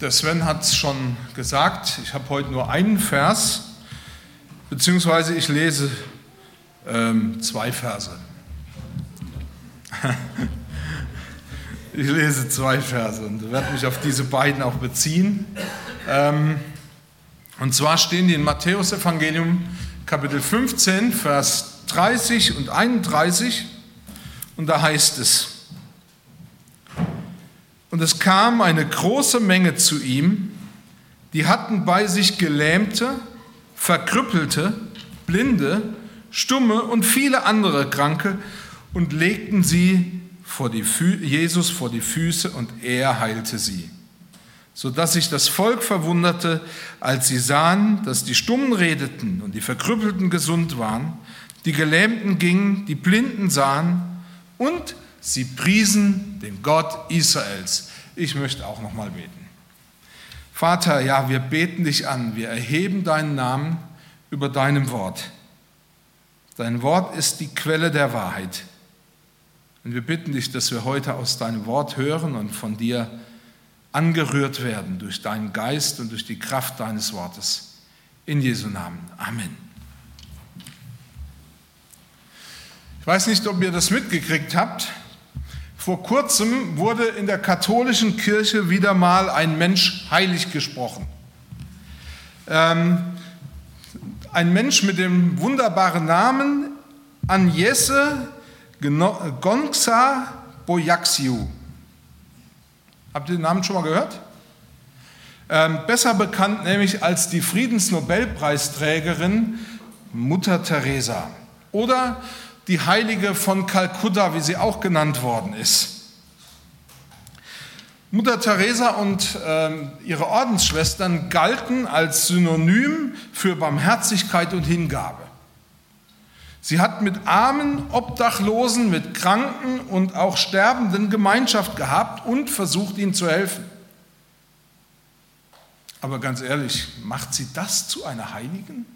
Der Sven hat es schon gesagt, ich habe heute nur einen Vers, beziehungsweise ich lese ähm, zwei Verse. ich lese zwei Verse und werde mich auf diese beiden auch beziehen. Ähm, und zwar stehen die in Matthäus Evangelium Kapitel 15, Vers 30 und 31 und da heißt es, und es kam eine große Menge zu ihm, die hatten bei sich Gelähmte, Verkrüppelte, Blinde, Stumme und viele andere Kranke und legten sie vor die Jesus vor die Füße und er heilte sie. Sodass sich das Volk verwunderte, als sie sahen, dass die Stummen redeten und die Verkrüppelten gesund waren, die Gelähmten gingen, die Blinden sahen und Sie priesen den Gott Israels. Ich möchte auch noch mal beten. Vater, ja, wir beten dich an, wir erheben deinen Namen über deinem Wort. Dein Wort ist die Quelle der Wahrheit. Und wir bitten dich, dass wir heute aus deinem Wort hören und von dir angerührt werden durch deinen Geist und durch die Kraft deines Wortes. In Jesu Namen. Amen. Ich weiß nicht, ob ihr das mitgekriegt habt. Vor kurzem wurde in der katholischen Kirche wieder mal ein Mensch heilig gesprochen. Ähm, ein Mensch mit dem wunderbaren Namen Agnese Gonxa Boyaxiu. Habt ihr den Namen schon mal gehört? Ähm, besser bekannt nämlich als die Friedensnobelpreisträgerin Mutter Teresa. Oder die Heilige von Kalkutta, wie sie auch genannt worden ist. Mutter Teresa und äh, ihre Ordensschwestern galten als Synonym für Barmherzigkeit und Hingabe. Sie hat mit Armen, Obdachlosen, mit Kranken und auch Sterbenden Gemeinschaft gehabt und versucht ihnen zu helfen. Aber ganz ehrlich, macht sie das zu einer Heiligen?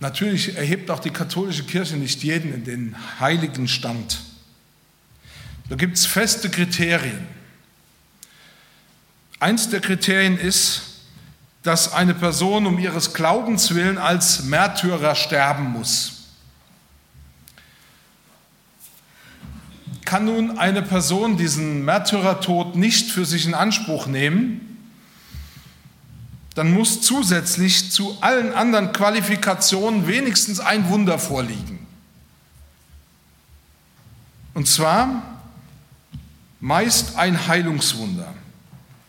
Natürlich erhebt auch die katholische Kirche nicht jeden in den heiligen Stand. Da gibt es feste Kriterien. Eins der Kriterien ist, dass eine Person um ihres Glaubens willen als Märtyrer sterben muss. Kann nun eine Person diesen Märtyrertod nicht für sich in Anspruch nehmen, dann muss zusätzlich zu allen anderen Qualifikationen wenigstens ein Wunder vorliegen. Und zwar meist ein Heilungswunder.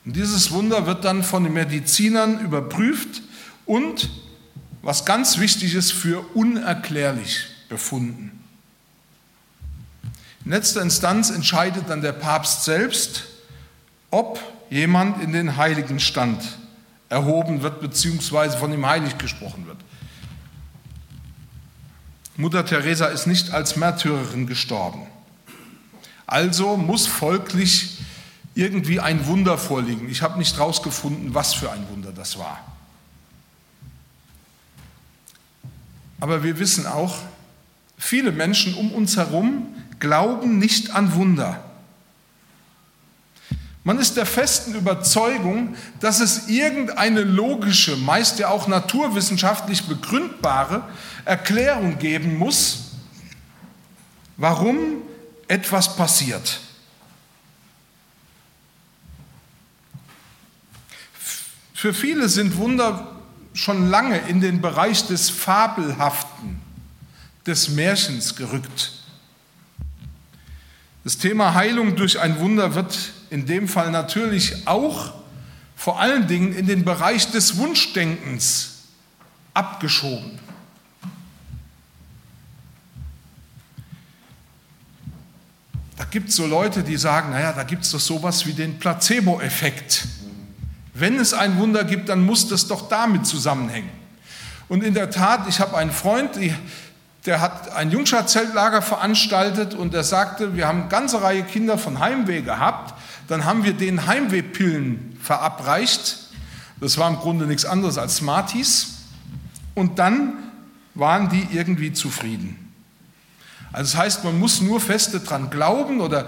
Und dieses Wunder wird dann von den Medizinern überprüft und, was ganz wichtig ist, für unerklärlich befunden. In letzter Instanz entscheidet dann der Papst selbst, ob jemand in den Heiligen stand erhoben wird, beziehungsweise von ihm heilig gesprochen wird. Mutter Teresa ist nicht als Märtyrerin gestorben. Also muss folglich irgendwie ein Wunder vorliegen. Ich habe nicht herausgefunden, was für ein Wunder das war. Aber wir wissen auch, viele Menschen um uns herum glauben nicht an Wunder. Man ist der festen Überzeugung, dass es irgendeine logische, meist ja auch naturwissenschaftlich begründbare Erklärung geben muss, warum etwas passiert. Für viele sind Wunder schon lange in den Bereich des Fabelhaften, des Märchens gerückt. Das Thema Heilung durch ein Wunder wird in dem Fall natürlich auch vor allen Dingen in den Bereich des Wunschdenkens abgeschoben. Da gibt es so Leute, die sagen, naja, da gibt es doch sowas wie den Placebo-Effekt. Wenn es ein Wunder gibt, dann muss das doch damit zusammenhängen. Und in der Tat, ich habe einen Freund, der hat ein Jungschar-Zeltlager veranstaltet und er sagte, wir haben eine ganze Reihe Kinder von Heimweh gehabt dann haben wir den Heimwehpillen verabreicht. Das war im Grunde nichts anderes als Smarties. Und dann waren die irgendwie zufrieden. Also das heißt, man muss nur feste dran glauben oder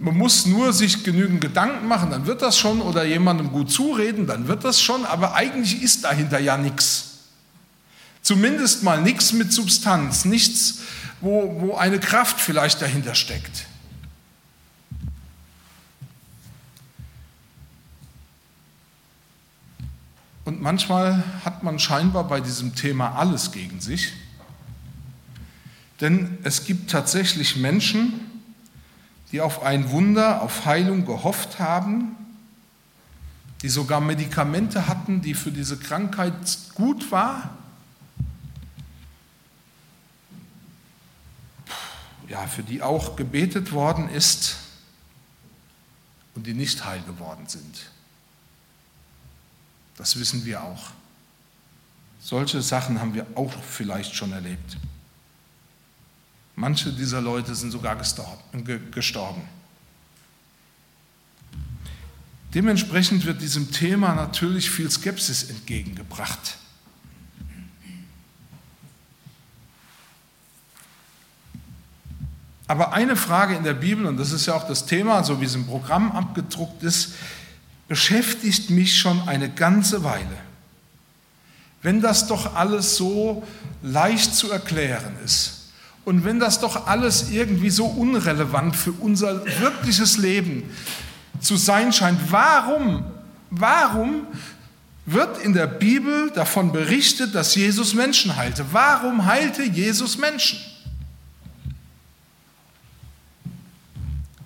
Man muss nur sich genügend Gedanken machen, dann wird das schon, oder jemandem gut zureden, dann wird das schon, aber eigentlich ist dahinter ja nichts. Zumindest mal nichts mit Substanz, nichts, wo, wo eine Kraft vielleicht dahinter steckt. Und manchmal hat man scheinbar bei diesem Thema alles gegen sich. Denn es gibt tatsächlich Menschen, die auf ein Wunder, auf Heilung gehofft haben, die sogar Medikamente hatten, die für diese Krankheit gut war. Ja, für die auch gebetet worden ist und die nicht heil geworden sind. Das wissen wir auch. Solche Sachen haben wir auch vielleicht schon erlebt. Manche dieser Leute sind sogar gestorben. Dementsprechend wird diesem Thema natürlich viel Skepsis entgegengebracht. Aber eine Frage in der Bibel, und das ist ja auch das Thema, so wie es im Programm abgedruckt ist, beschäftigt mich schon eine ganze Weile. Wenn das doch alles so leicht zu erklären ist, und wenn das doch alles irgendwie so unrelevant für unser wirkliches Leben zu sein scheint, warum, warum wird in der Bibel davon berichtet, dass Jesus Menschen heilte? Warum heilte Jesus Menschen?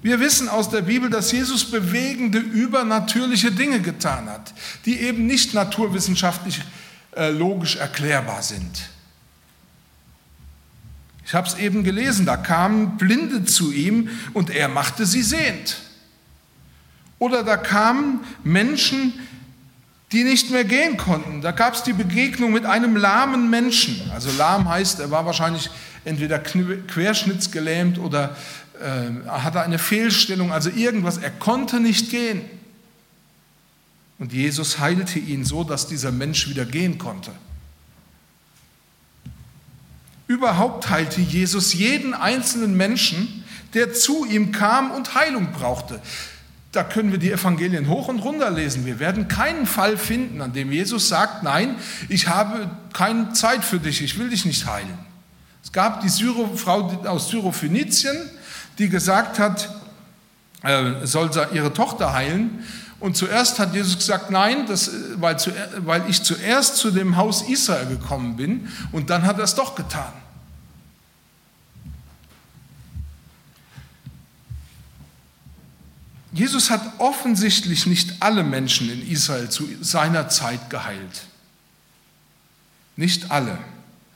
Wir wissen aus der Bibel, dass Jesus bewegende, übernatürliche Dinge getan hat, die eben nicht naturwissenschaftlich äh, logisch erklärbar sind. Ich habe es eben gelesen, da kamen Blinde zu ihm und er machte sie sehend. Oder da kamen Menschen, die nicht mehr gehen konnten. Da gab es die Begegnung mit einem lahmen Menschen. Also lahm heißt, er war wahrscheinlich entweder querschnittsgelähmt oder äh, hatte eine Fehlstellung, also irgendwas. Er konnte nicht gehen. Und Jesus heilte ihn so, dass dieser Mensch wieder gehen konnte. Überhaupt heilte Jesus jeden einzelnen Menschen, der zu ihm kam und Heilung brauchte. Da können wir die Evangelien hoch und runter lesen. Wir werden keinen Fall finden, an dem Jesus sagt, nein, ich habe keine Zeit für dich, ich will dich nicht heilen. Es gab die Syro, Frau aus Syrophönizien, die gesagt hat, äh, soll ihre Tochter heilen. Und zuerst hat Jesus gesagt, nein, das, weil, zu, weil ich zuerst zu dem Haus Israel gekommen bin. Und dann hat er es doch getan. Jesus hat offensichtlich nicht alle Menschen in Israel zu seiner Zeit geheilt. Nicht alle.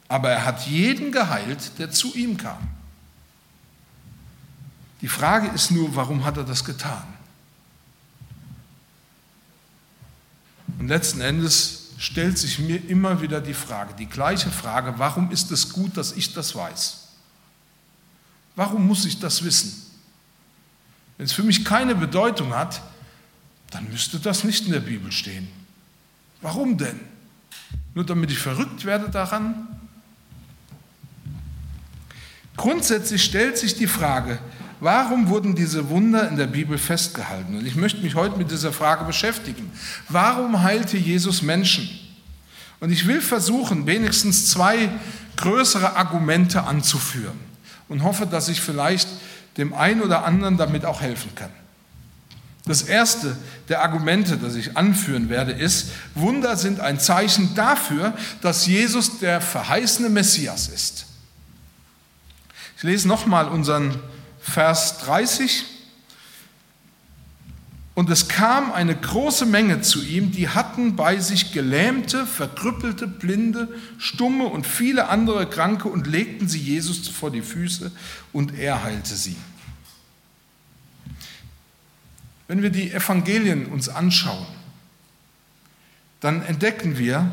Aber er hat jeden geheilt, der zu ihm kam. Die Frage ist nur, warum hat er das getan? Und letzten Endes stellt sich mir immer wieder die Frage, die gleiche Frage, warum ist es gut, dass ich das weiß? Warum muss ich das wissen? Wenn es für mich keine Bedeutung hat, dann müsste das nicht in der Bibel stehen. Warum denn? Nur damit ich verrückt werde daran? Grundsätzlich stellt sich die Frage, warum wurden diese Wunder in der Bibel festgehalten? Und ich möchte mich heute mit dieser Frage beschäftigen. Warum heilte Jesus Menschen? Und ich will versuchen, wenigstens zwei größere Argumente anzuführen und hoffe, dass ich vielleicht dem einen oder anderen damit auch helfen kann. Das erste der Argumente, das ich anführen werde, ist, Wunder sind ein Zeichen dafür, dass Jesus der verheißene Messias ist. Ich lese nochmal unseren Vers 30. Und es kam eine große Menge zu ihm, die hatten bei sich Gelähmte, Verkrüppelte, Blinde, Stumme und viele andere Kranke und legten sie Jesus vor die Füße und er heilte sie. Wenn wir die Evangelien uns anschauen, dann entdecken wir,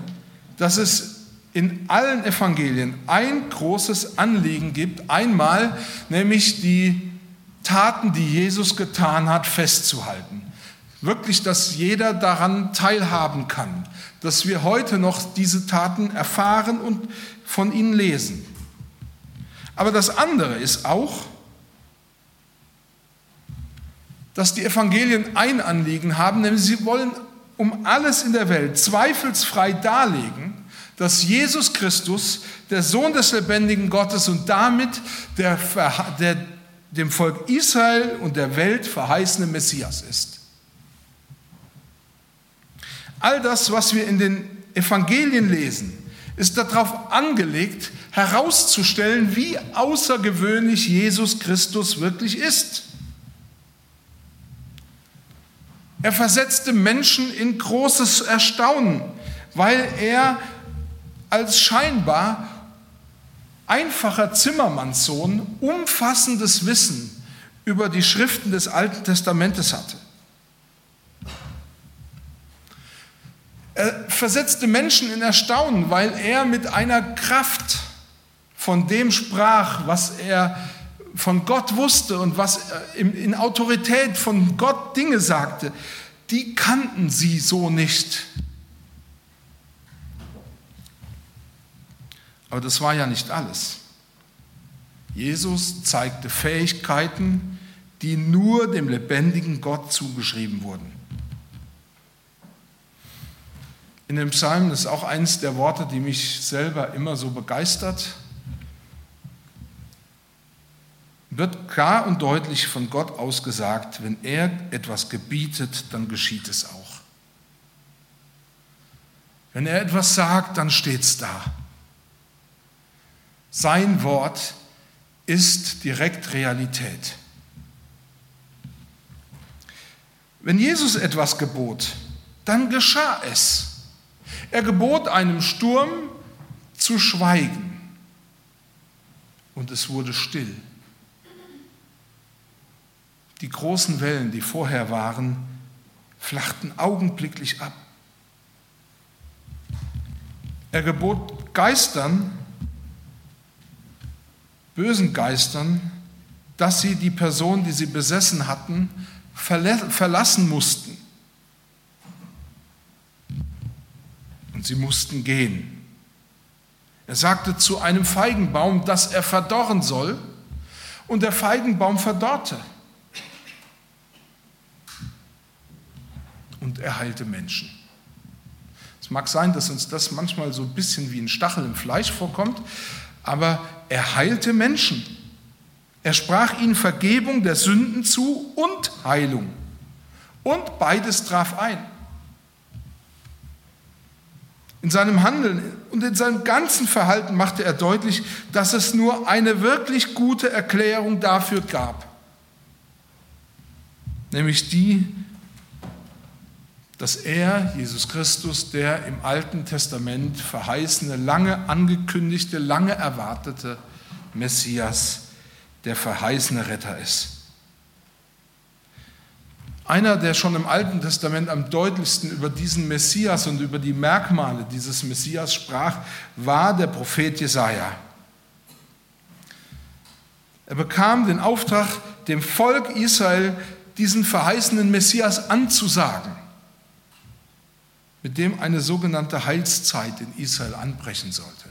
dass es in allen Evangelien ein großes Anliegen gibt, einmal nämlich die Taten, die Jesus getan hat, festzuhalten wirklich, dass jeder daran teilhaben kann, dass wir heute noch diese Taten erfahren und von ihnen lesen. Aber das andere ist auch, dass die Evangelien ein Anliegen haben, nämlich sie wollen um alles in der Welt zweifelsfrei darlegen, dass Jesus Christus, der Sohn des lebendigen Gottes und damit der, der, dem Volk Israel und der Welt verheißene Messias ist. All das, was wir in den Evangelien lesen, ist darauf angelegt, herauszustellen, wie außergewöhnlich Jesus Christus wirklich ist. Er versetzte Menschen in großes Erstaunen, weil er als scheinbar einfacher Zimmermannssohn umfassendes Wissen über die Schriften des Alten Testamentes hatte. Er versetzte Menschen in Erstaunen, weil er mit einer Kraft von dem sprach, was er von Gott wusste und was in Autorität von Gott Dinge sagte, die kannten sie so nicht. Aber das war ja nicht alles. Jesus zeigte Fähigkeiten, die nur dem lebendigen Gott zugeschrieben wurden. In dem Psalm ist auch eines der Worte, die mich selber immer so begeistert. wird klar und deutlich von Gott ausgesagt, wenn er etwas gebietet, dann geschieht es auch. Wenn er etwas sagt, dann steht es da. Sein Wort ist direkt Realität. Wenn Jesus etwas gebot, dann geschah es. Er gebot einem Sturm zu schweigen und es wurde still. Die großen Wellen, die vorher waren, flachten augenblicklich ab. Er gebot Geistern, bösen Geistern, dass sie die Person, die sie besessen hatten, verlassen mussten. Und sie mussten gehen. Er sagte zu einem Feigenbaum, dass er verdorren soll, und der Feigenbaum verdorrte. und er heilte Menschen. Es mag sein, dass uns das manchmal so ein bisschen wie ein Stachel im Fleisch vorkommt, aber er heilte Menschen. Er sprach ihnen Vergebung der Sünden zu und Heilung. Und beides traf ein. In seinem Handeln und in seinem ganzen Verhalten machte er deutlich, dass es nur eine wirklich gute Erklärung dafür gab, nämlich die, dass er, Jesus Christus, der im Alten Testament verheißene, lange angekündigte, lange erwartete Messias, der verheißene Retter ist. Einer, der schon im Alten Testament am deutlichsten über diesen Messias und über die Merkmale dieses Messias sprach, war der Prophet Jesaja. Er bekam den Auftrag, dem Volk Israel diesen verheißenen Messias anzusagen mit dem eine sogenannte Heilszeit in Israel anbrechen sollte.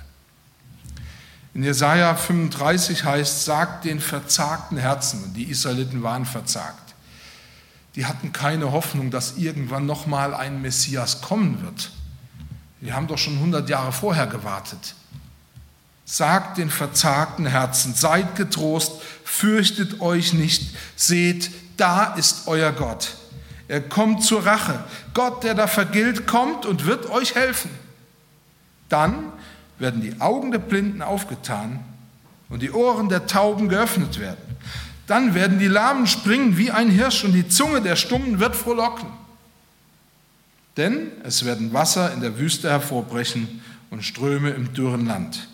In Jesaja 35 heißt, sagt den verzagten Herzen, und die Israeliten waren verzagt. Die hatten keine Hoffnung, dass irgendwann nochmal ein Messias kommen wird. Die haben doch schon 100 Jahre vorher gewartet. Sagt den verzagten Herzen, seid getrost, fürchtet euch nicht, seht, da ist euer Gott. Er kommt zur Rache. Gott, der da vergilt, kommt und wird euch helfen. Dann werden die Augen der Blinden aufgetan und die Ohren der Tauben geöffnet werden. Dann werden die Lahmen springen wie ein Hirsch und die Zunge der Stummen wird frohlocken. Denn es werden Wasser in der Wüste hervorbrechen und Ströme im dürren Land.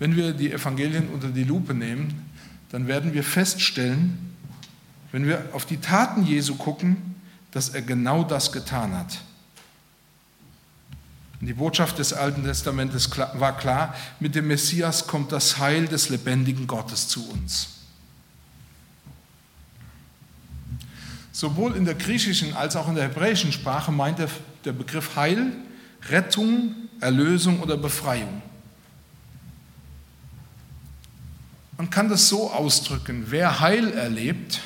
Wenn wir die Evangelien unter die Lupe nehmen, dann werden wir feststellen, wenn wir auf die Taten Jesu gucken, dass er genau das getan hat. Die Botschaft des Alten Testamentes war klar, mit dem Messias kommt das Heil des lebendigen Gottes zu uns. Sowohl in der griechischen als auch in der hebräischen Sprache meint der Begriff Heil Rettung, Erlösung oder Befreiung. Man kann das so ausdrücken, wer Heil erlebt,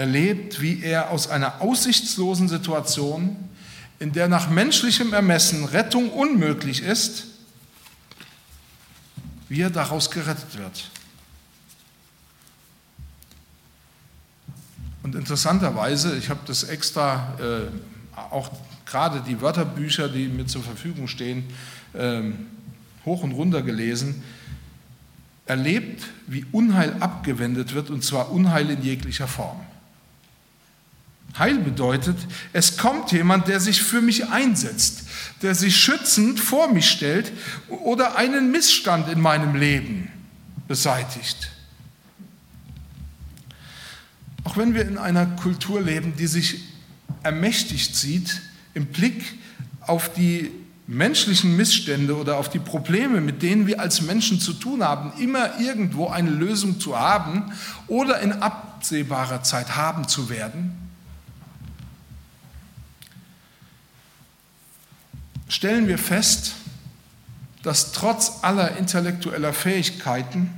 erlebt, wie er aus einer aussichtslosen Situation, in der nach menschlichem Ermessen Rettung unmöglich ist, wie er daraus gerettet wird. Und interessanterweise, ich habe das extra, äh, auch gerade die Wörterbücher, die mir zur Verfügung stehen, äh, hoch und runter gelesen, erlebt, wie Unheil abgewendet wird, und zwar Unheil in jeglicher Form. Heil bedeutet, es kommt jemand, der sich für mich einsetzt, der sich schützend vor mich stellt oder einen Missstand in meinem Leben beseitigt. Auch wenn wir in einer Kultur leben, die sich ermächtigt sieht, im Blick auf die menschlichen Missstände oder auf die Probleme, mit denen wir als Menschen zu tun haben, immer irgendwo eine Lösung zu haben oder in absehbarer Zeit haben zu werden, stellen wir fest, dass trotz aller intellektueller Fähigkeiten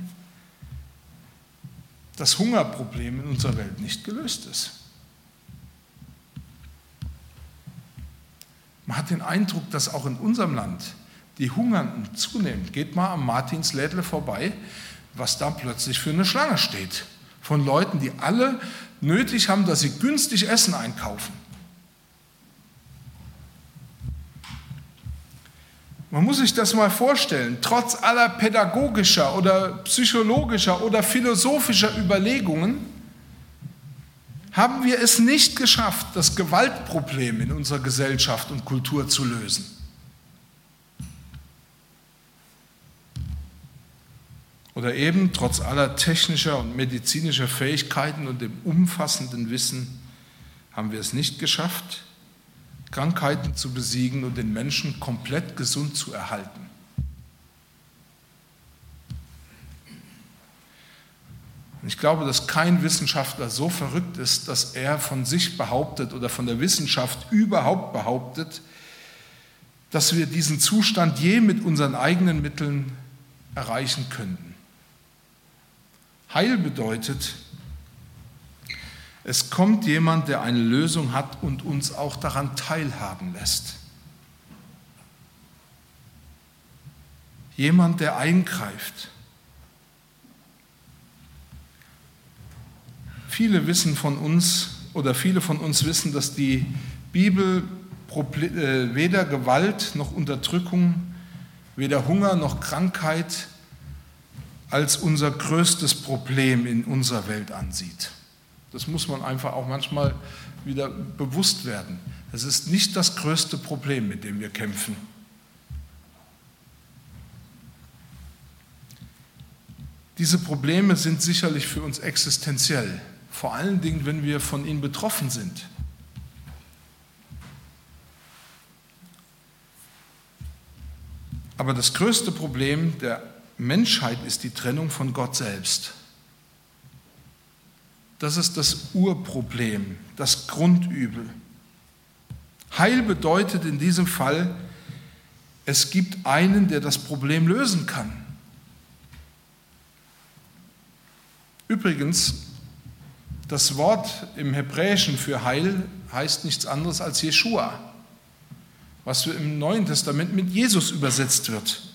das Hungerproblem in unserer Welt nicht gelöst ist. Man hat den Eindruck, dass auch in unserem Land die Hungernden zunehmen. Geht mal am Martinslädle vorbei, was da plötzlich für eine Schlange steht. Von Leuten, die alle nötig haben, dass sie günstig Essen einkaufen. Man muss sich das mal vorstellen, trotz aller pädagogischer oder psychologischer oder philosophischer Überlegungen haben wir es nicht geschafft, das Gewaltproblem in unserer Gesellschaft und Kultur zu lösen. Oder eben trotz aller technischer und medizinischer Fähigkeiten und dem umfassenden Wissen haben wir es nicht geschafft, Krankheiten zu besiegen und den Menschen komplett gesund zu erhalten. ich glaube, dass kein Wissenschaftler so verrückt ist, dass er von sich behauptet oder von der Wissenschaft überhaupt behauptet, dass wir diesen Zustand je mit unseren eigenen Mitteln erreichen könnten. Heil bedeutet, es kommt jemand, der eine Lösung hat und uns auch daran teilhaben lässt. Jemand, der eingreift. Viele wissen von uns oder viele von uns wissen, dass die Bibel äh, weder Gewalt noch Unterdrückung, weder Hunger noch Krankheit als unser größtes Problem in unserer Welt ansieht. Das muss man einfach auch manchmal wieder bewusst werden. Es ist nicht das größte Problem, mit dem wir kämpfen. Diese Probleme sind sicherlich für uns existenziell, vor allen Dingen, wenn wir von ihnen betroffen sind. Aber das größte Problem der Menschheit ist die Trennung von Gott selbst. Das ist das Urproblem, das Grundübel. Heil bedeutet in diesem Fall, es gibt einen, der das Problem lösen kann. Übrigens, das Wort im Hebräischen für Heil heißt nichts anderes als Jeshua, was im Neuen Testament mit Jesus übersetzt wird.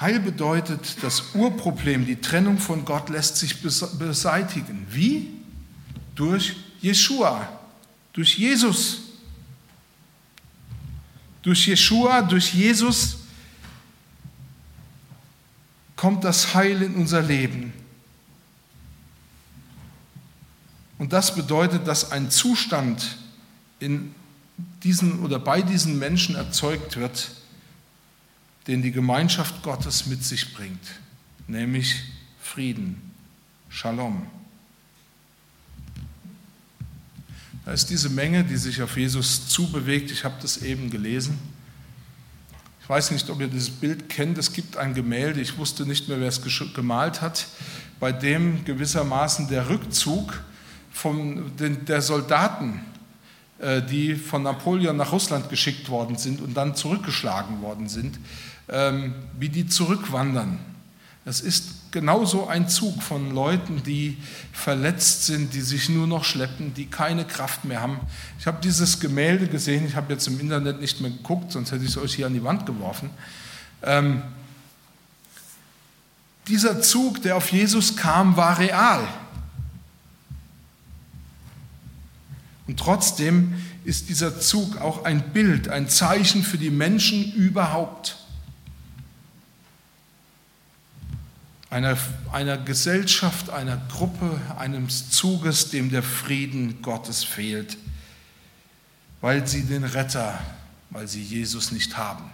Heil bedeutet, das Urproblem, die Trennung von Gott lässt sich beseitigen. Wie? Durch Jeshua, durch Jesus. Durch Jeshua, durch Jesus kommt das Heil in unser Leben. Und das bedeutet, dass ein Zustand in diesen oder bei diesen Menschen erzeugt wird, den die Gemeinschaft Gottes mit sich bringt, nämlich Frieden, Shalom. Da ist diese Menge, die sich auf Jesus zubewegt. Ich habe das eben gelesen. Ich weiß nicht, ob ihr dieses Bild kennt. Es gibt ein Gemälde, ich wusste nicht mehr, wer es gemalt hat, bei dem gewissermaßen der Rückzug von den, der Soldaten die von Napoleon nach Russland geschickt worden sind und dann zurückgeschlagen worden sind, ähm, wie die zurückwandern. Es ist genauso ein Zug von Leuten, die verletzt sind, die sich nur noch schleppen, die keine Kraft mehr haben. Ich habe dieses Gemälde gesehen, ich habe jetzt im Internet nicht mehr geguckt, sonst hätte ich es euch hier an die Wand geworfen. Ähm, dieser Zug, der auf Jesus kam, war real. Und trotzdem ist dieser Zug auch ein Bild, ein Zeichen für die Menschen überhaupt. Einer, einer Gesellschaft, einer Gruppe, eines Zuges, dem der Frieden Gottes fehlt, weil sie den Retter, weil sie Jesus nicht haben.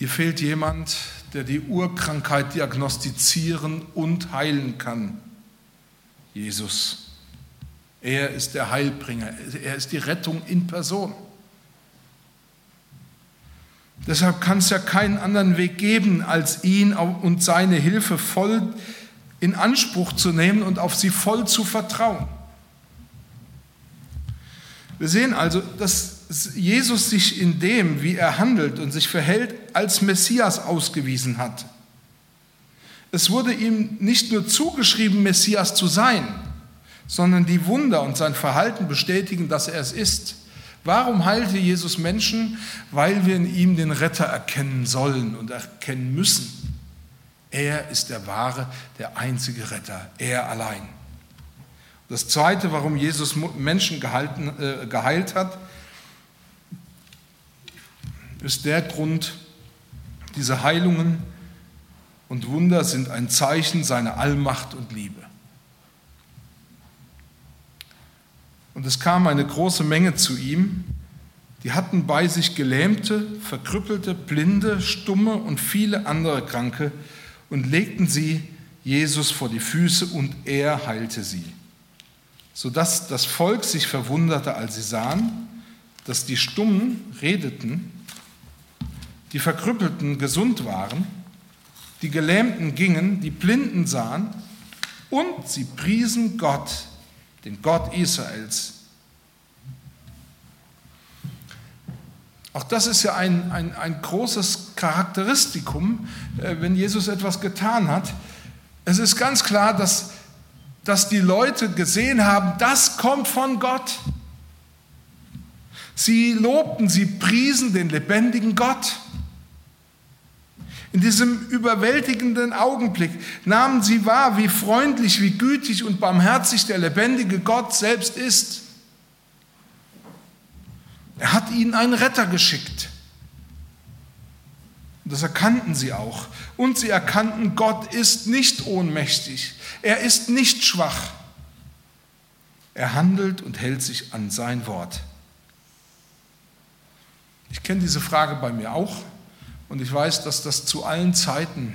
Ihr fehlt jemand, der die Urkrankheit diagnostizieren und heilen kann. Jesus. Er ist der Heilbringer. Er ist die Rettung in Person. Deshalb kann es ja keinen anderen Weg geben, als ihn und seine Hilfe voll in Anspruch zu nehmen und auf sie voll zu vertrauen. Wir sehen also, dass Jesus sich in dem, wie er handelt und sich verhält, als Messias ausgewiesen hat. Es wurde ihm nicht nur zugeschrieben, Messias zu sein, sondern die Wunder und sein Verhalten bestätigen, dass er es ist. Warum heilte Jesus Menschen? Weil wir in ihm den Retter erkennen sollen und erkennen müssen. Er ist der wahre, der einzige Retter, er allein. Das Zweite, warum Jesus Menschen gehalten, äh, geheilt hat, ist der Grund, diese Heilungen und Wunder sind ein Zeichen seiner Allmacht und Liebe. Und es kam eine große Menge zu ihm, die hatten bei sich Gelähmte, Verkrüppelte, Blinde, Stumme und viele andere Kranke und legten sie Jesus vor die Füße und er heilte sie, sodass das Volk sich verwunderte, als sie sahen, dass die Stummen redeten die Verkrüppelten gesund waren, die Gelähmten gingen, die Blinden sahen und sie priesen Gott, den Gott Israels. Auch das ist ja ein, ein, ein großes Charakteristikum, äh, wenn Jesus etwas getan hat. Es ist ganz klar, dass, dass die Leute gesehen haben, das kommt von Gott. Sie lobten, sie priesen den lebendigen Gott. In diesem überwältigenden Augenblick nahmen sie wahr, wie freundlich, wie gütig und barmherzig der lebendige Gott selbst ist. Er hat ihnen einen Retter geschickt. Das erkannten sie auch. Und sie erkannten, Gott ist nicht ohnmächtig. Er ist nicht schwach. Er handelt und hält sich an sein Wort. Ich kenne diese Frage bei mir auch. Und ich weiß, dass das zu allen Zeiten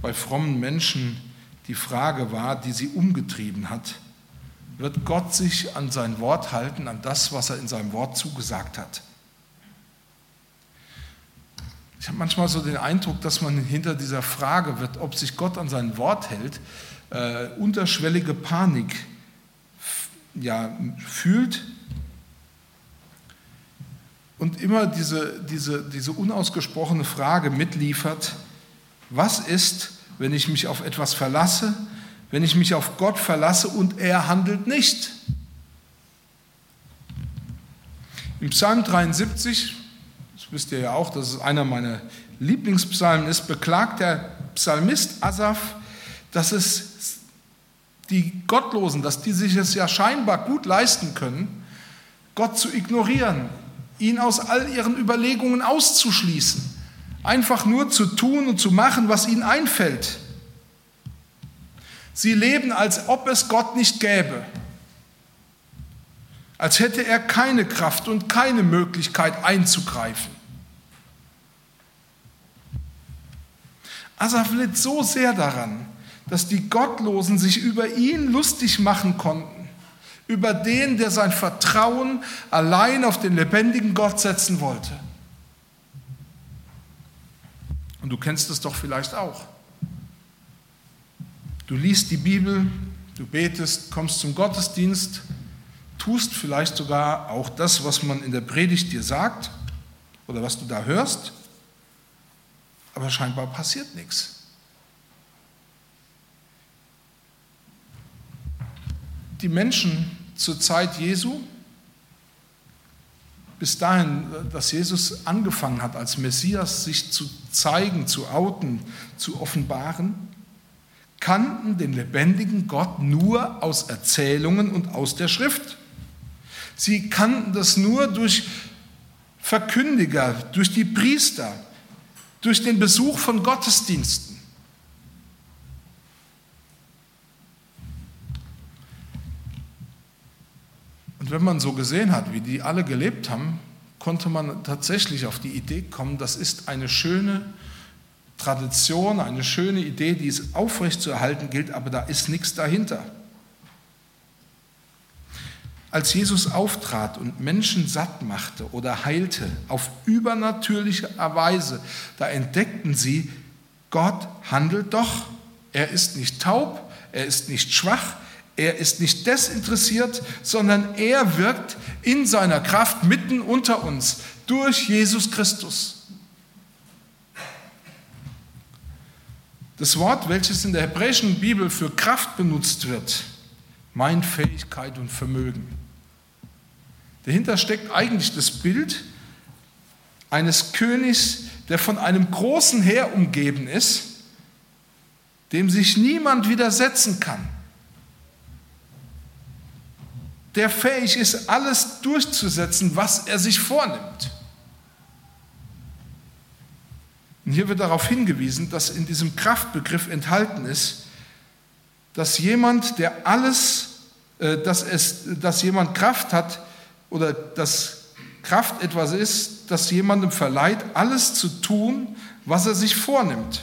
bei frommen Menschen die Frage war, die sie umgetrieben hat. Wird Gott sich an sein Wort halten, an das, was er in seinem Wort zugesagt hat? Ich habe manchmal so den Eindruck, dass man hinter dieser Frage wird, ob sich Gott an sein Wort hält, äh, unterschwellige Panik ja, fühlt und immer diese, diese, diese unausgesprochene Frage mitliefert, was ist, wenn ich mich auf etwas verlasse, wenn ich mich auf Gott verlasse und er handelt nicht? Im Psalm 73, das wisst ihr ja auch, dass es einer meiner Lieblingspsalmen ist, beklagt der Psalmist Asaf, dass es die Gottlosen, dass die sich es ja scheinbar gut leisten können, Gott zu ignorieren, ihn aus all ihren Überlegungen auszuschließen, einfach nur zu tun und zu machen, was ihnen einfällt. Sie leben, als ob es Gott nicht gäbe, als hätte er keine Kraft und keine Möglichkeit einzugreifen. Asaf litt so sehr daran, dass die Gottlosen sich über ihn lustig machen konnten über den, der sein Vertrauen allein auf den lebendigen Gott setzen wollte. Und du kennst es doch vielleicht auch. Du liest die Bibel, du betest, kommst zum Gottesdienst, tust vielleicht sogar auch das, was man in der Predigt dir sagt oder was du da hörst, aber scheinbar passiert nichts. Die Menschen zur Zeit Jesu, bis dahin, dass Jesus angefangen hat, als Messias sich zu zeigen, zu outen, zu offenbaren, kannten den lebendigen Gott nur aus Erzählungen und aus der Schrift. Sie kannten das nur durch Verkündiger, durch die Priester, durch den Besuch von Gottesdiensten. Und wenn man so gesehen hat, wie die alle gelebt haben, konnte man tatsächlich auf die Idee kommen, das ist eine schöne Tradition, eine schöne Idee, die es aufrechtzuerhalten gilt, aber da ist nichts dahinter. Als Jesus auftrat und Menschen satt machte oder heilte auf übernatürliche Weise, da entdeckten sie, Gott handelt doch. Er ist nicht taub, er ist nicht schwach, er ist nicht desinteressiert, sondern er wirkt in seiner Kraft mitten unter uns durch Jesus Christus. Das Wort, welches in der hebräischen Bibel für Kraft benutzt wird, meint Fähigkeit und Vermögen. Dahinter steckt eigentlich das Bild eines Königs, der von einem großen Heer umgeben ist, dem sich niemand widersetzen kann der fähig ist, alles durchzusetzen, was er sich vornimmt. Und hier wird darauf hingewiesen, dass in diesem Kraftbegriff enthalten ist, dass jemand, der alles, äh, dass, es, dass jemand Kraft hat oder dass Kraft etwas ist, das jemandem verleiht, alles zu tun, was er sich vornimmt.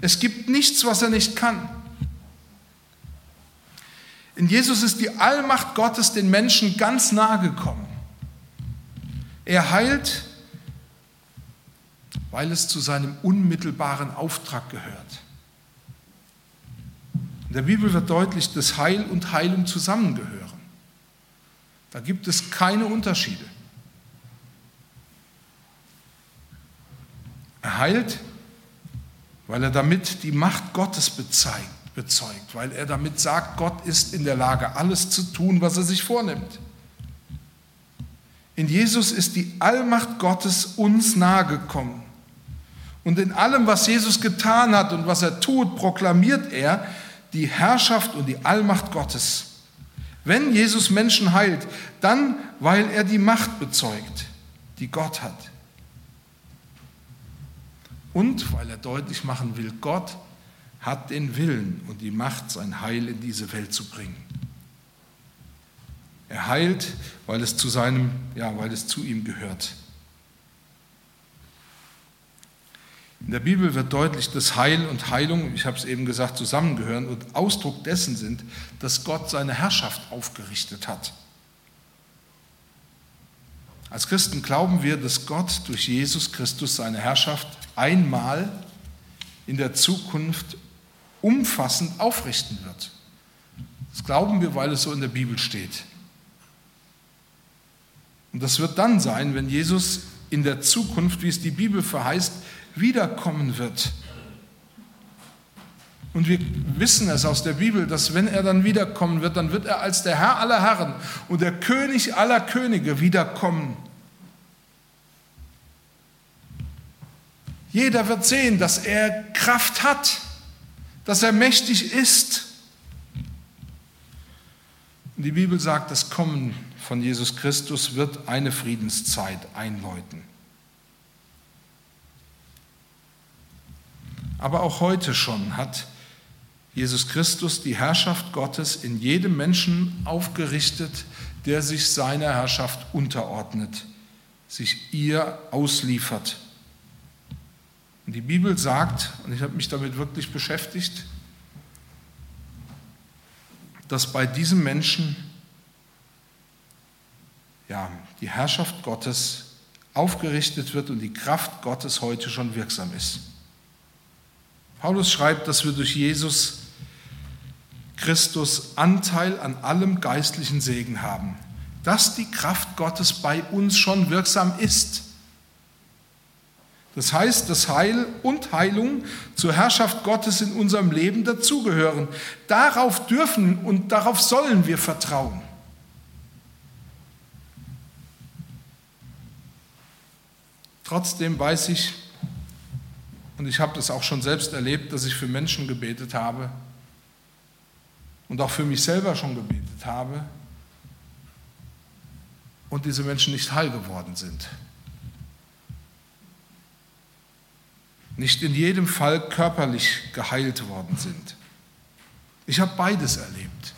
Es gibt nichts, was er nicht kann. In Jesus ist die Allmacht Gottes den Menschen ganz nahe gekommen. Er heilt, weil es zu seinem unmittelbaren Auftrag gehört. In der Bibel wird deutlich, dass Heil und Heilung zusammengehören. Da gibt es keine Unterschiede. Er heilt, weil er damit die Macht Gottes bezeigt bezeugt, weil er damit sagt, Gott ist in der Lage, alles zu tun, was er sich vornimmt. In Jesus ist die Allmacht Gottes uns nahegekommen. Und in allem, was Jesus getan hat und was er tut, proklamiert er die Herrschaft und die Allmacht Gottes. Wenn Jesus Menschen heilt, dann, weil er die Macht bezeugt, die Gott hat. Und weil er deutlich machen will, Gott hat den Willen und die Macht, sein Heil in diese Welt zu bringen. Er heilt, weil es zu seinem, ja, weil es zu ihm gehört. In der Bibel wird deutlich, dass Heil und Heilung, ich habe es eben gesagt, zusammengehören und Ausdruck dessen sind, dass Gott seine Herrschaft aufgerichtet hat. Als Christen glauben wir, dass Gott durch Jesus Christus seine Herrschaft einmal in der Zukunft umfassend aufrichten wird. Das glauben wir, weil es so in der Bibel steht. Und das wird dann sein, wenn Jesus in der Zukunft, wie es die Bibel verheißt, wiederkommen wird. Und wir wissen es aus der Bibel, dass wenn er dann wiederkommen wird, dann wird er als der Herr aller Herren und der König aller Könige wiederkommen. Jeder wird sehen, dass er Kraft hat dass er mächtig ist. Und die Bibel sagt, das Kommen von Jesus Christus wird eine Friedenszeit einläuten. Aber auch heute schon hat Jesus Christus die Herrschaft Gottes in jedem Menschen aufgerichtet, der sich seiner Herrschaft unterordnet, sich ihr ausliefert. Und die Bibel sagt, und ich habe mich damit wirklich beschäftigt, dass bei diesem Menschen ja, die Herrschaft Gottes aufgerichtet wird und die Kraft Gottes heute schon wirksam ist. Paulus schreibt, dass wir durch Jesus Christus Anteil an allem geistlichen Segen haben, dass die Kraft Gottes bei uns schon wirksam ist. Das heißt, dass Heil und Heilung zur Herrschaft Gottes in unserem Leben dazugehören. Darauf dürfen und darauf sollen wir vertrauen. Trotzdem weiß ich, und ich habe das auch schon selbst erlebt, dass ich für Menschen gebetet habe und auch für mich selber schon gebetet habe und diese Menschen nicht heil geworden sind. Nicht in jedem Fall körperlich geheilt worden sind. Ich habe beides erlebt.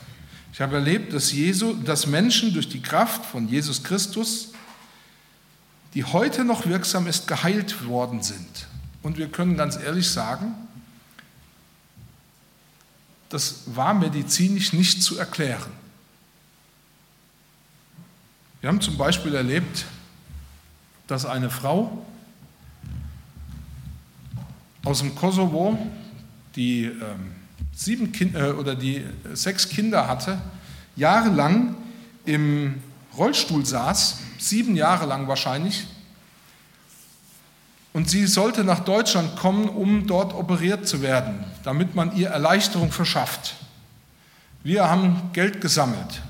Ich habe erlebt, dass, Jesu, dass Menschen durch die Kraft von Jesus Christus, die heute noch wirksam ist, geheilt worden sind. Und wir können ganz ehrlich sagen, das war medizinisch nicht zu erklären. Wir haben zum Beispiel erlebt, dass eine Frau aus dem Kosovo, die ähm, sieben kind, äh, oder die sechs Kinder hatte, jahrelang im Rollstuhl saß, sieben Jahre lang wahrscheinlich, und sie sollte nach Deutschland kommen, um dort operiert zu werden, damit man ihr Erleichterung verschafft. Wir haben Geld gesammelt.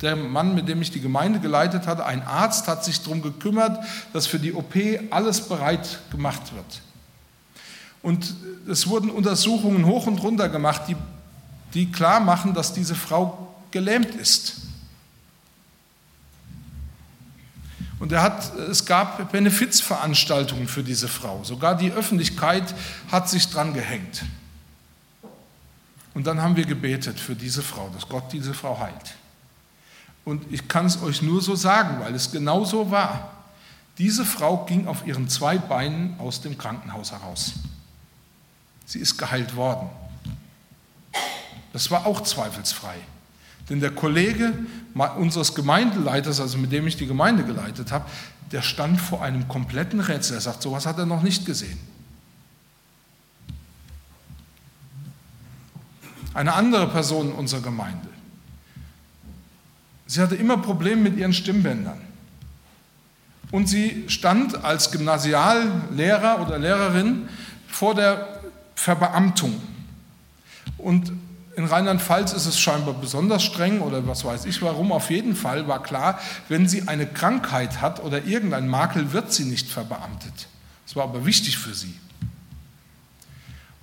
Der Mann, mit dem ich die Gemeinde geleitet hatte, ein Arzt, hat sich darum gekümmert, dass für die OP alles bereit gemacht wird. Und es wurden Untersuchungen hoch und runter gemacht, die, die klar machen, dass diese Frau gelähmt ist. Und er hat, es gab Benefizveranstaltungen für diese Frau. Sogar die Öffentlichkeit hat sich dran gehängt. Und dann haben wir gebetet für diese Frau, dass Gott diese Frau heilt. Und ich kann es euch nur so sagen, weil es genau so war. Diese Frau ging auf ihren zwei Beinen aus dem Krankenhaus heraus. Sie ist geheilt worden. Das war auch zweifelsfrei. Denn der Kollege unseres Gemeindeleiters, also mit dem ich die Gemeinde geleitet habe, der stand vor einem kompletten Rätsel. Er sagt, sowas hat er noch nicht gesehen. Eine andere Person in unserer Gemeinde. Sie hatte immer Probleme mit ihren Stimmbändern. Und sie stand als Gymnasiallehrer oder Lehrerin vor der Verbeamtung. Und in Rheinland-Pfalz ist es scheinbar besonders streng oder was weiß ich warum. Auf jeden Fall war klar, wenn sie eine Krankheit hat oder irgendein Makel, wird sie nicht verbeamtet. Das war aber wichtig für sie.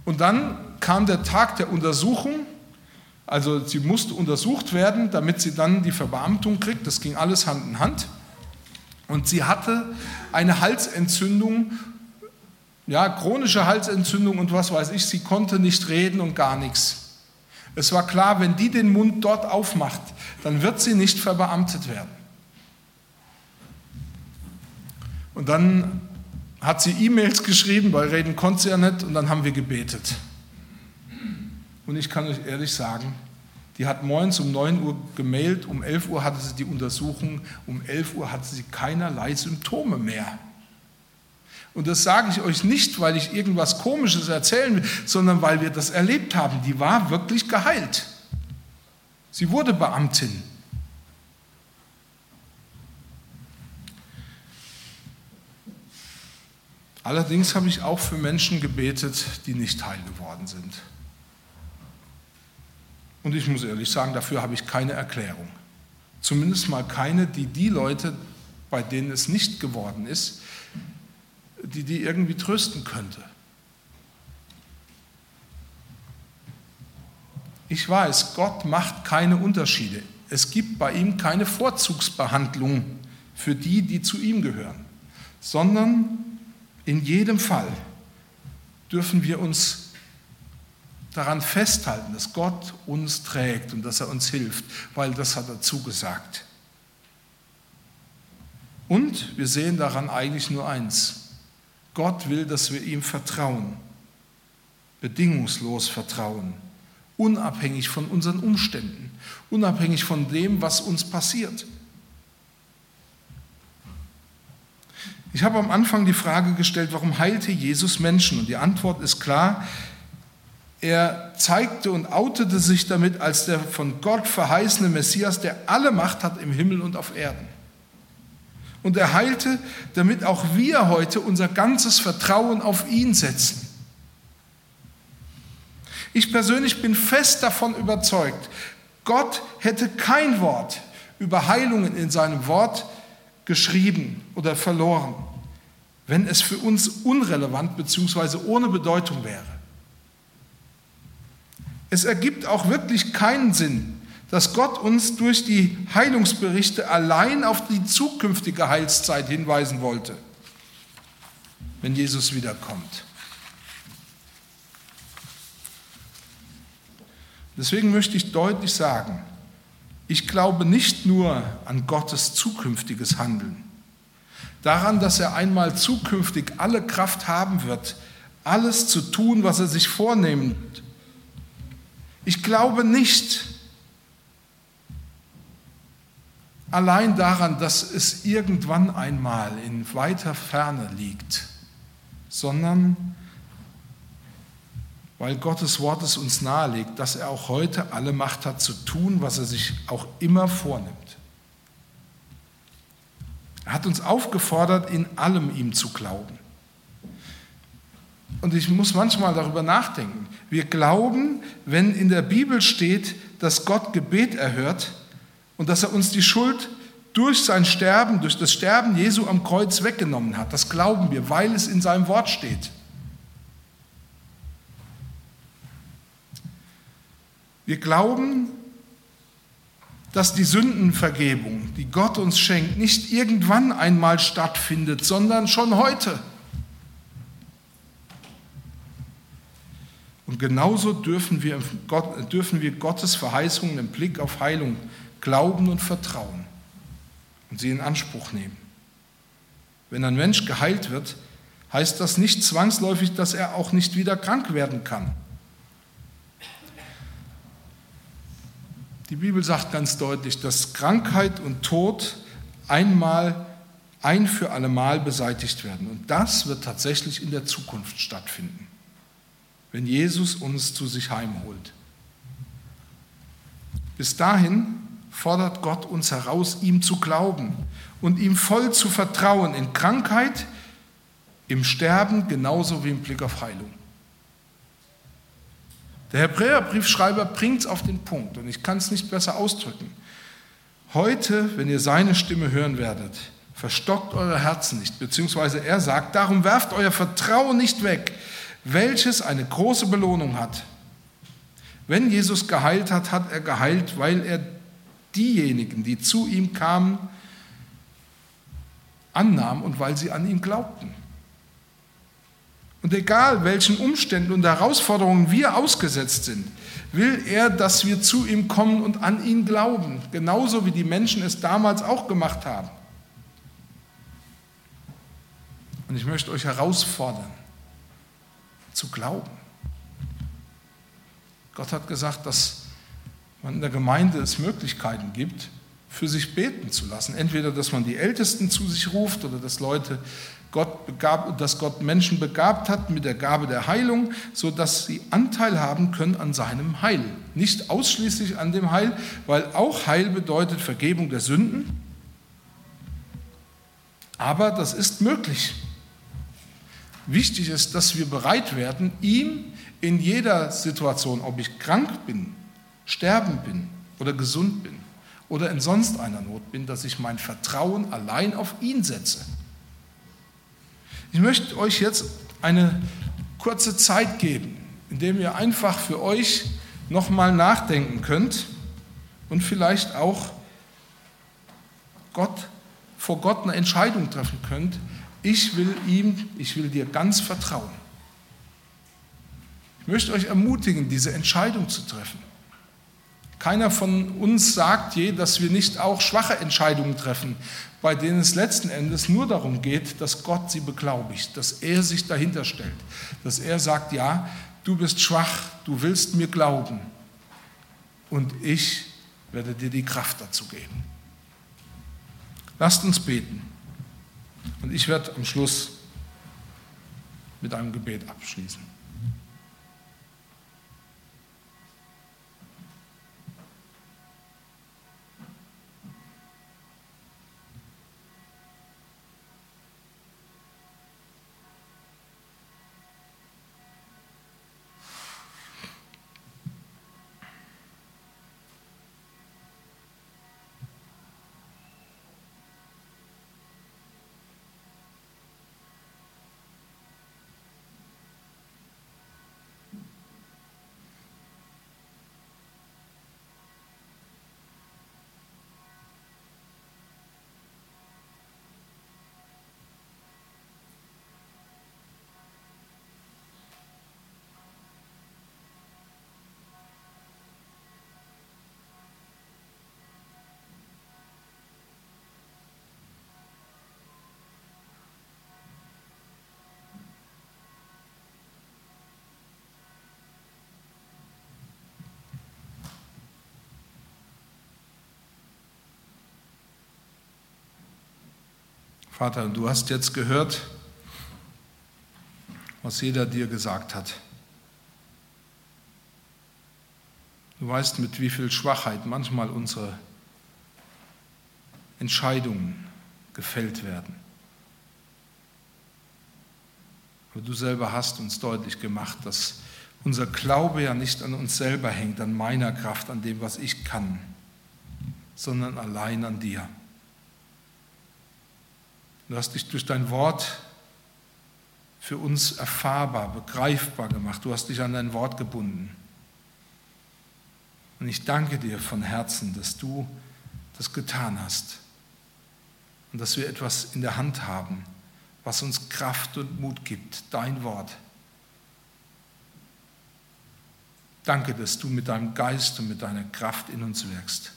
Und dann kam der Tag der Untersuchung. Also sie musste untersucht werden, damit sie dann die Verbeamtung kriegt. Das ging alles Hand in Hand. Und sie hatte eine Halsentzündung, ja, chronische Halsentzündung und was weiß ich. Sie konnte nicht reden und gar nichts. Es war klar, wenn die den Mund dort aufmacht, dann wird sie nicht verbeamtet werden. Und dann hat sie E-Mails geschrieben, weil reden konnte sie ja nicht, und dann haben wir gebetet. Und ich kann euch ehrlich sagen, die hat morgens um 9 Uhr gemailt, um 11 Uhr hatte sie die Untersuchung, um 11 Uhr hatte sie keinerlei Symptome mehr. Und das sage ich euch nicht, weil ich irgendwas Komisches erzählen will, sondern weil wir das erlebt haben. Die war wirklich geheilt. Sie wurde Beamtin. Allerdings habe ich auch für Menschen gebetet, die nicht heil geworden sind. Und ich muss ehrlich sagen, dafür habe ich keine Erklärung. Zumindest mal keine, die die Leute, bei denen es nicht geworden ist, die die irgendwie trösten könnte. Ich weiß, Gott macht keine Unterschiede. Es gibt bei ihm keine Vorzugsbehandlung für die, die zu ihm gehören, sondern in jedem Fall dürfen wir uns daran festhalten, dass Gott uns trägt und dass er uns hilft, weil das hat er zugesagt. Und wir sehen daran eigentlich nur eins. Gott will, dass wir ihm vertrauen, bedingungslos vertrauen, unabhängig von unseren Umständen, unabhängig von dem, was uns passiert. Ich habe am Anfang die Frage gestellt, warum heilte Jesus Menschen? Und die Antwort ist klar, er zeigte und outete sich damit als der von Gott verheißene Messias, der alle Macht hat im Himmel und auf Erden. Und er heilte, damit auch wir heute unser ganzes Vertrauen auf ihn setzen. Ich persönlich bin fest davon überzeugt, Gott hätte kein Wort über Heilungen in seinem Wort geschrieben oder verloren, wenn es für uns unrelevant bzw. ohne Bedeutung wäre. Es ergibt auch wirklich keinen Sinn, dass Gott uns durch die Heilungsberichte allein auf die zukünftige Heilszeit hinweisen wollte, wenn Jesus wiederkommt. Deswegen möchte ich deutlich sagen, ich glaube nicht nur an Gottes zukünftiges Handeln, daran, dass er einmal zukünftig alle Kraft haben wird, alles zu tun, was er sich vornimmt ich glaube nicht allein daran, dass es irgendwann einmal in weiter Ferne liegt, sondern weil Gottes Wort es uns nahelegt, dass er auch heute alle Macht hat zu tun, was er sich auch immer vornimmt. Er hat uns aufgefordert, in allem ihm zu glauben. Und ich muss manchmal darüber nachdenken. Wir glauben, wenn in der Bibel steht, dass Gott Gebet erhört und dass er uns die Schuld durch sein Sterben, durch das Sterben Jesu am Kreuz weggenommen hat. Das glauben wir, weil es in seinem Wort steht. Wir glauben, dass die Sündenvergebung, die Gott uns schenkt, nicht irgendwann einmal stattfindet, sondern schon heute. Und genauso dürfen wir, dürfen wir Gottes Verheißungen im Blick auf Heilung glauben und vertrauen und sie in Anspruch nehmen. Wenn ein Mensch geheilt wird, heißt das nicht zwangsläufig, dass er auch nicht wieder krank werden kann. Die Bibel sagt ganz deutlich, dass Krankheit und Tod einmal ein für allemal beseitigt werden. Und das wird tatsächlich in der Zukunft stattfinden wenn Jesus uns zu sich heimholt. Bis dahin fordert Gott uns heraus, ihm zu glauben und ihm voll zu vertrauen in Krankheit, im Sterben genauso wie im Blick auf Heilung. Der Hebräerbriefschreiber bringt es auf den Punkt und ich kann es nicht besser ausdrücken. Heute, wenn ihr seine Stimme hören werdet, verstockt eure Herzen nicht, beziehungsweise er sagt, darum werft euer Vertrauen nicht weg, welches eine große Belohnung hat. Wenn Jesus geheilt hat, hat er geheilt, weil er diejenigen, die zu ihm kamen, annahm und weil sie an ihn glaubten. Und egal welchen Umständen und Herausforderungen wir ausgesetzt sind, will er, dass wir zu ihm kommen und an ihn glauben, genauso wie die Menschen es damals auch gemacht haben. Und ich möchte euch herausfordern, zu glauben. Gott hat gesagt, dass man in der Gemeinde es Möglichkeiten gibt, für sich beten zu lassen. Entweder, dass man die Ältesten zu sich ruft oder dass Leute Gott begab, dass Gott Menschen begabt hat mit der Gabe der Heilung, sodass sie Anteil haben können an seinem Heil. Nicht ausschließlich an dem Heil, weil auch Heil bedeutet Vergebung der Sünden. Aber das ist möglich. Wichtig ist, dass wir bereit werden, ihm in jeder Situation, ob ich krank bin, sterben bin oder gesund bin oder in sonst einer Not bin, dass ich mein Vertrauen allein auf ihn setze. Ich möchte euch jetzt eine kurze Zeit geben, in der ihr einfach für euch nochmal nachdenken könnt und vielleicht auch Gott, vor Gott eine Entscheidung treffen könnt, ich will ihm, ich will dir ganz vertrauen. Ich möchte euch ermutigen, diese Entscheidung zu treffen. Keiner von uns sagt je, dass wir nicht auch schwache Entscheidungen treffen, bei denen es letzten Endes nur darum geht, dass Gott sie beglaubigt, dass er sich dahinter stellt, dass er sagt, ja, du bist schwach, du willst mir glauben und ich werde dir die Kraft dazu geben. Lasst uns beten. Und ich werde am Schluss mit einem Gebet abschließen. Vater, du hast jetzt gehört, was jeder dir gesagt hat. Du weißt, mit wie viel Schwachheit manchmal unsere Entscheidungen gefällt werden. Aber du selber hast uns deutlich gemacht, dass unser Glaube ja nicht an uns selber hängt, an meiner Kraft, an dem, was ich kann, sondern allein an dir. Du hast dich durch dein Wort für uns erfahrbar, begreifbar gemacht. Du hast dich an dein Wort gebunden. Und ich danke dir von Herzen, dass du das getan hast und dass wir etwas in der Hand haben, was uns Kraft und Mut gibt, dein Wort. Danke, dass du mit deinem Geist und mit deiner Kraft in uns wirkst.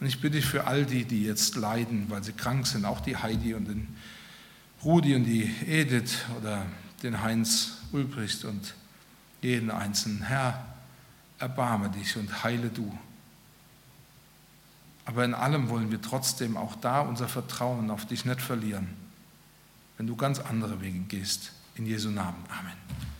Und ich bitte dich für all die, die jetzt leiden, weil sie krank sind, auch die Heidi und den Rudi und die Edith oder den Heinz Ulbricht und jeden Einzelnen. Herr, erbarme dich und heile du. Aber in allem wollen wir trotzdem auch da unser Vertrauen auf dich nicht verlieren, wenn du ganz andere Wege gehst. In Jesu Namen. Amen.